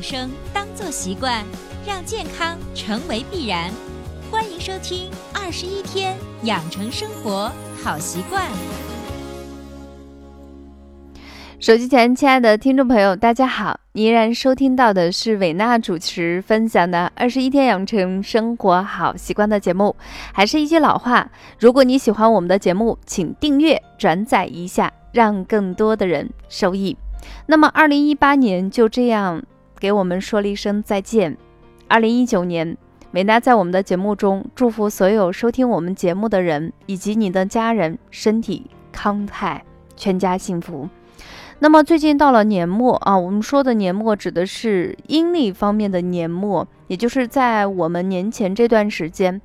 养生当做习惯，让健康成为必然。欢迎收听《二十一天养成生活好习惯》。手机前，亲爱的听众朋友，大家好！你依然收听到的是伟娜主持分享的《二十一天养成生活好习惯》的节目。还是一句老话，如果你喜欢我们的节目，请订阅、转载一下，让更多的人受益。那么，二零一八年就这样给我们说了一声再见。二零一九年，美娜在我们的节目中祝福所有收听我们节目的人以及你的家人身体康泰，全家幸福。那么最近到了年末啊，我们说的年末指的是阴历方面的年末，也就是在我们年前这段时间，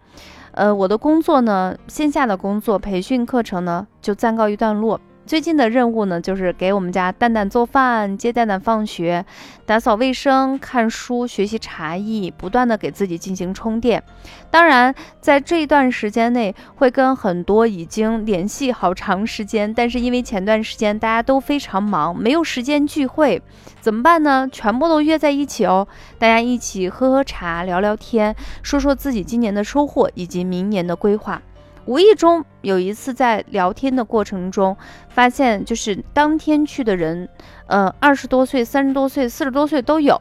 呃，我的工作呢，线下的工作培训课程呢，就暂告一段落。最近的任务呢，就是给我们家蛋蛋做饭，接蛋蛋放学，打扫卫生，看书，学习茶艺，不断的给自己进行充电。当然，在这一段时间内，会跟很多已经联系好长时间，但是因为前段时间大家都非常忙，没有时间聚会，怎么办呢？全部都约在一起哦，大家一起喝喝茶，聊聊天，说说自己今年的收获以及明年的规划。无意中有一次在聊天的过程中，发现就是当天去的人，呃，二十多岁、三十多岁、四十多岁都有，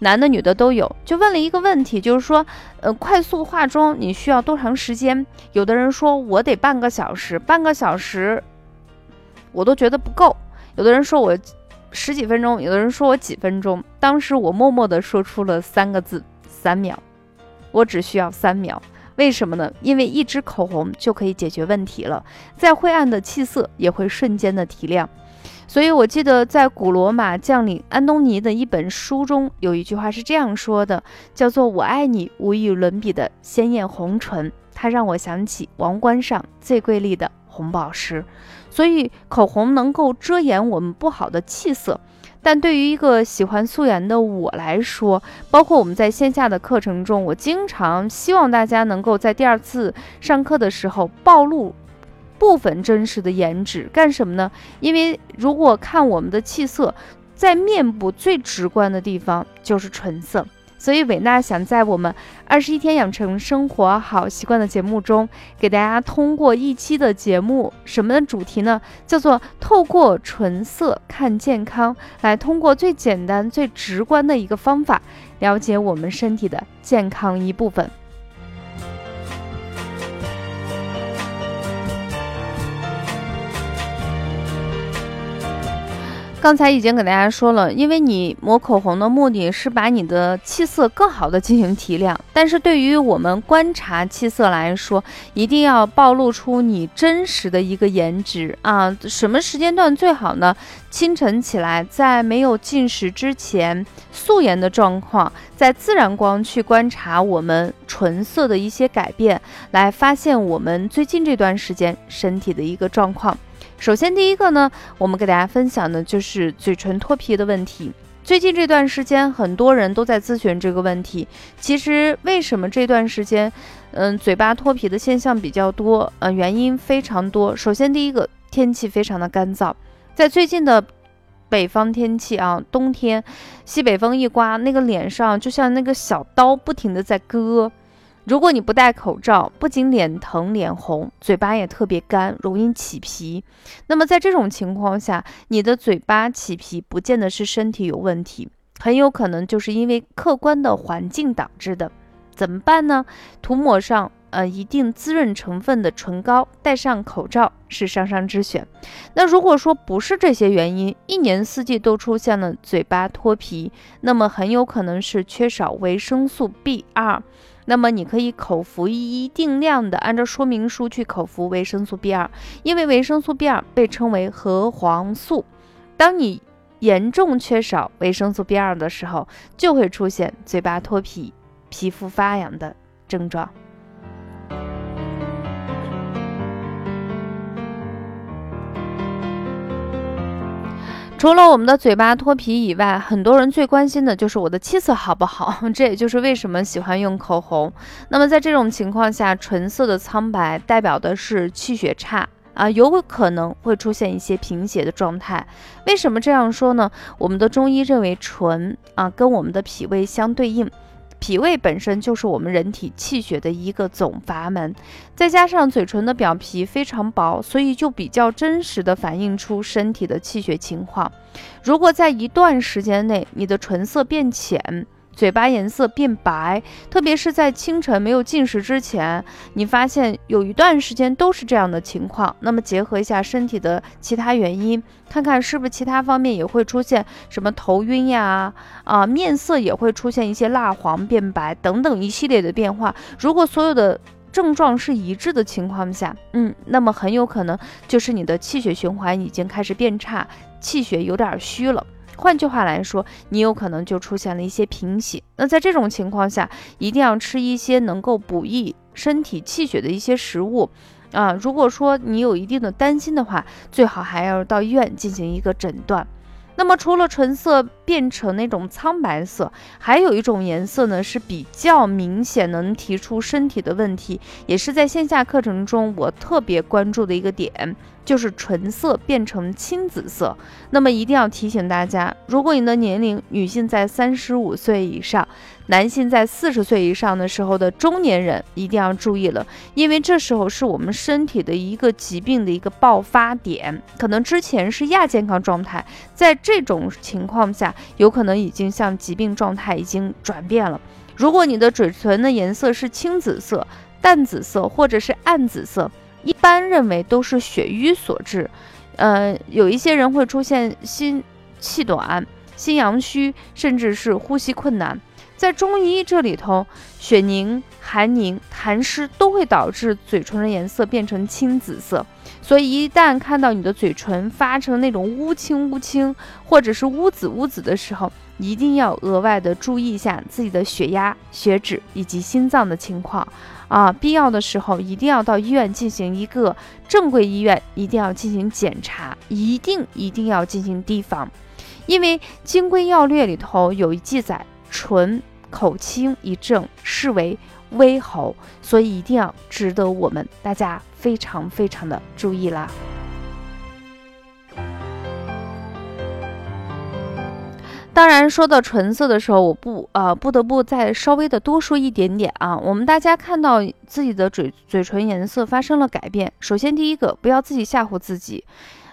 男的女的都有。就问了一个问题，就是说，呃，快速化妆你需要多长时间？有的人说我得半个小时，半个小时我都觉得不够。有的人说我十几分钟，有的人说我几分钟。当时我默默地说出了三个字：三秒。我只需要三秒。为什么呢？因为一支口红就可以解决问题了，再晦暗的气色也会瞬间的提亮。所以我记得在古罗马将领安东尼的一本书中有一句话是这样说的，叫做“我爱你无与伦比的鲜艳红唇”，它让我想起王冠上最瑰丽的红宝石。所以口红能够遮掩我们不好的气色。但对于一个喜欢素颜的我来说，包括我们在线下的课程中，我经常希望大家能够在第二次上课的时候暴露部分真实的颜值，干什么呢？因为如果看我们的气色，在面部最直观的地方就是唇色。所以，伟娜想在我们二十一天养成生活好习惯的节目中，给大家通过一期的节目，什么的主题呢？叫做透过唇色看健康，来通过最简单、最直观的一个方法，了解我们身体的健康一部分。刚才已经给大家说了，因为你抹口红的目的是把你的气色更好的进行提亮，但是对于我们观察气色来说，一定要暴露出你真实的一个颜值啊！什么时间段最好呢？清晨起来，在没有进食之前，素颜的状况，在自然光去观察我们唇色的一些改变，来发现我们最近这段时间身体的一个状况。首先，第一个呢，我们给大家分享的就是嘴唇脱皮的问题。最近这段时间，很多人都在咨询这个问题。其实，为什么这段时间，嗯，嘴巴脱皮的现象比较多？呃，原因非常多。首先，第一个，天气非常的干燥，在最近的北方天气啊，冬天，西北风一刮，那个脸上就像那个小刀不停的在割。如果你不戴口罩，不仅脸疼脸红，嘴巴也特别干，容易起皮。那么在这种情况下，你的嘴巴起皮不见得是身体有问题，很有可能就是因为客观的环境导致的。怎么办呢？涂抹上呃一定滋润成分的唇膏，戴上口罩是上上之选。那如果说不是这些原因，一年四季都出现了嘴巴脱皮，那么很有可能是缺少维生素 B 二。那么你可以口服一定量的，按照说明书去口服维生素 B 二，因为维生素 B 二被称为核黄素。当你严重缺少维生素 B 二的时候，就会出现嘴巴脱皮、皮肤发痒的症状。除了我们的嘴巴脱皮以外，很多人最关心的就是我的气色好不好。这也就是为什么喜欢用口红。那么在这种情况下，唇色的苍白代表的是气血差啊，有可能会出现一些贫血的状态。为什么这样说呢？我们的中医认为唇啊跟我们的脾胃相对应。脾胃本身就是我们人体气血的一个总阀门，再加上嘴唇的表皮非常薄，所以就比较真实的反映出身体的气血情况。如果在一段时间内，你的唇色变浅，嘴巴颜色变白，特别是在清晨没有进食之前，你发现有一段时间都是这样的情况，那么结合一下身体的其他原因，看看是不是其他方面也会出现什么头晕呀，啊，面色也会出现一些蜡黄变白等等一系列的变化。如果所有的症状是一致的情况下，嗯，那么很有可能就是你的气血循环已经开始变差，气血有点虚了。换句话来说，你有可能就出现了一些贫血。那在这种情况下，一定要吃一些能够补益身体气血的一些食物啊。如果说你有一定的担心的话，最好还要到医院进行一个诊断。那么除了唇色变成那种苍白色，还有一种颜色呢是比较明显能提出身体的问题，也是在线下课程中我特别关注的一个点。就是唇色变成青紫色，那么一定要提醒大家，如果你的年龄女性在三十五岁以上，男性在四十岁以上的时候的中年人一定要注意了，因为这时候是我们身体的一个疾病的一个爆发点，可能之前是亚健康状态，在这种情况下，有可能已经向疾病状态已经转变了。如果你的嘴唇的颜色是青紫色、淡紫色或者是暗紫色。一般认为都是血瘀所致，呃，有一些人会出现心气短、心阳虚，甚至是呼吸困难。在中医这里头，血凝、寒凝、痰湿都会导致嘴唇的颜色变成青紫色。所以一旦看到你的嘴唇发成那种乌青乌青，或者是乌紫乌紫的时候，一定要额外的注意一下自己的血压、血脂以及心脏的情况。啊，必要的时候一定要到医院进行一个正规医院，一定要进行检查，一定一定要进行提防，因为《金匮要略》里头有一记载，唇口清一症视为微喉，所以一定要值得我们大家非常非常的注意啦。当然，说到唇色的时候，我不呃不得不再稍微的多说一点点啊。我们大家看到自己的嘴嘴唇颜色发生了改变，首先第一个不要自己吓唬自己，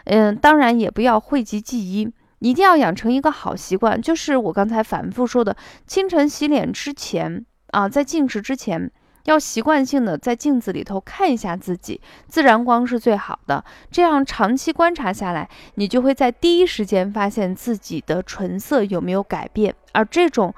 嗯，当然也不要讳疾忌医，一定要养成一个好习惯，就是我刚才反复说的，清晨洗脸之前啊，在进食之前。要习惯性的在镜子里头看一下自己，自然光是最好的。这样长期观察下来，你就会在第一时间发现自己的唇色有没有改变。而这种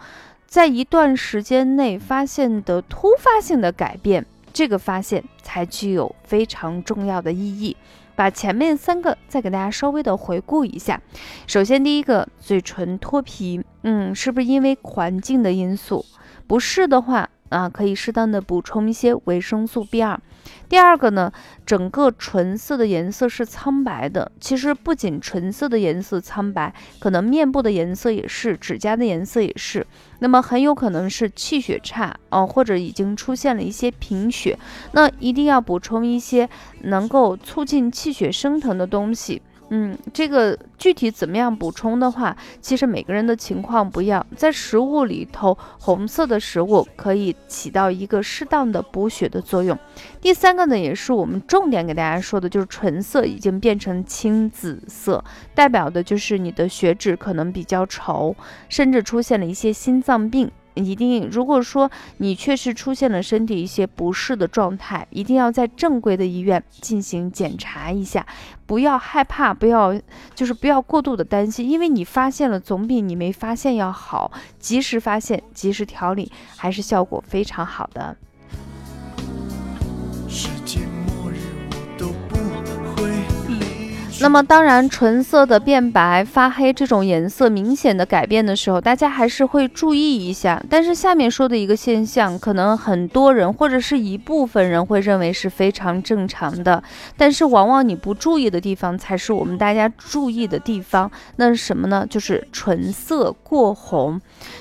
在一段时间内发现的突发性的改变，这个发现才具有非常重要的意义。把前面三个再给大家稍微的回顾一下。首先，第一个，嘴唇脱皮，嗯，是不是因为环境的因素？不是的话。啊，可以适当的补充一些维生素 B 二。第二个呢，整个唇色的颜色是苍白的。其实不仅唇色的颜色苍白，可能面部的颜色也是，指甲的颜色也是。那么很有可能是气血差哦，或者已经出现了一些贫血。那一定要补充一些能够促进气血升腾的东西。嗯，这个具体怎么样补充的话，其实每个人的情况不一样。在食物里头，红色的食物可以起到一个适当的补血的作用。第三个呢，也是我们重点给大家说的，就是唇色已经变成青紫色，代表的就是你的血脂可能比较稠，甚至出现了一些心脏病。一定，如果说你确实出现了身体一些不适的状态，一定要在正规的医院进行检查一下，不要害怕，不要就是不要过度的担心，因为你发现了总比你没发现要好，及时发现，及时调理，还是效果非常好的。那么当然，唇色的变白、发黑这种颜色明显的改变的时候，大家还是会注意一下。但是下面说的一个现象，可能很多人或者是一部分人会认为是非常正常的，但是往往你不注意的地方，才是我们大家注意的地方。那是什么呢？就是唇色过红，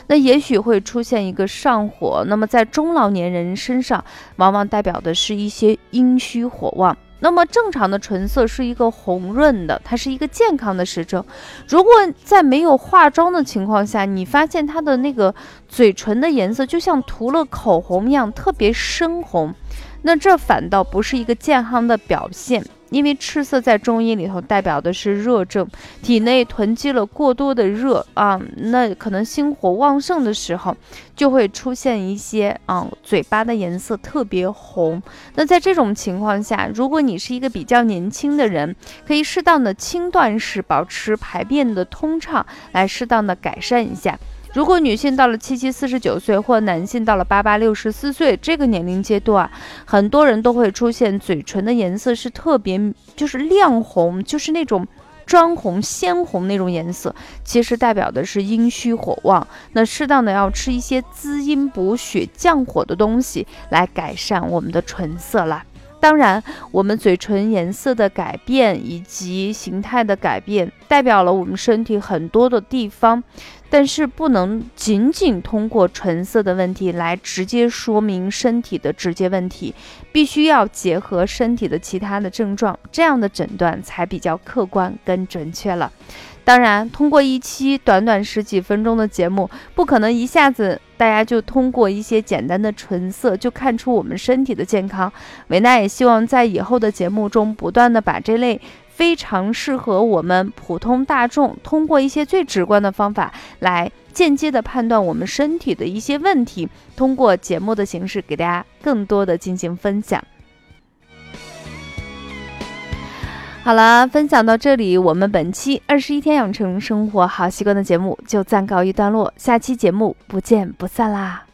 那也许会出现一个上火。那么在中老年人身上，往往代表的是一些阴虚火旺。那么正常的唇色是一个红润的，它是一个健康的时证。如果在没有化妆的情况下，你发现它的那个嘴唇的颜色就像涂了口红一样，特别深红，那这反倒不是一个健康的表现。因为赤色在中医里头代表的是热症，体内囤积了过多的热啊，那可能心火旺盛的时候，就会出现一些啊，嘴巴的颜色特别红。那在这种情况下，如果你是一个比较年轻的人，可以适当的轻断食，保持排便的通畅，来适当的改善一下。如果女性到了七七四十九岁，或男性到了八八六十四岁这个年龄阶段，很多人都会出现嘴唇的颜色是特别就是亮红，就是那种砖红、鲜红那种颜色，其实代表的是阴虚火旺。那适当的要吃一些滋阴补血、降火的东西，来改善我们的唇色啦。当然，我们嘴唇颜色的改变以及形态的改变，代表了我们身体很多的地方。但是不能仅仅通过唇色的问题来直接说明身体的直接问题，必须要结合身体的其他的症状，这样的诊断才比较客观跟准确了。当然，通过一期短短十几分钟的节目，不可能一下子大家就通过一些简单的唇色就看出我们身体的健康。维娜也希望在以后的节目中，不断的把这类。非常适合我们普通大众通过一些最直观的方法来间接的判断我们身体的一些问题，通过节目的形式给大家更多的进行分享。好了，分享到这里，我们本期二十一天养成生活好习惯的节目就暂告一段落，下期节目不见不散啦。